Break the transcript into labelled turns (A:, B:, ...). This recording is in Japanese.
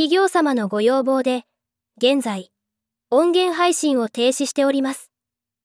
A: 企業様のご要望で、現在、音源配信を停止しております。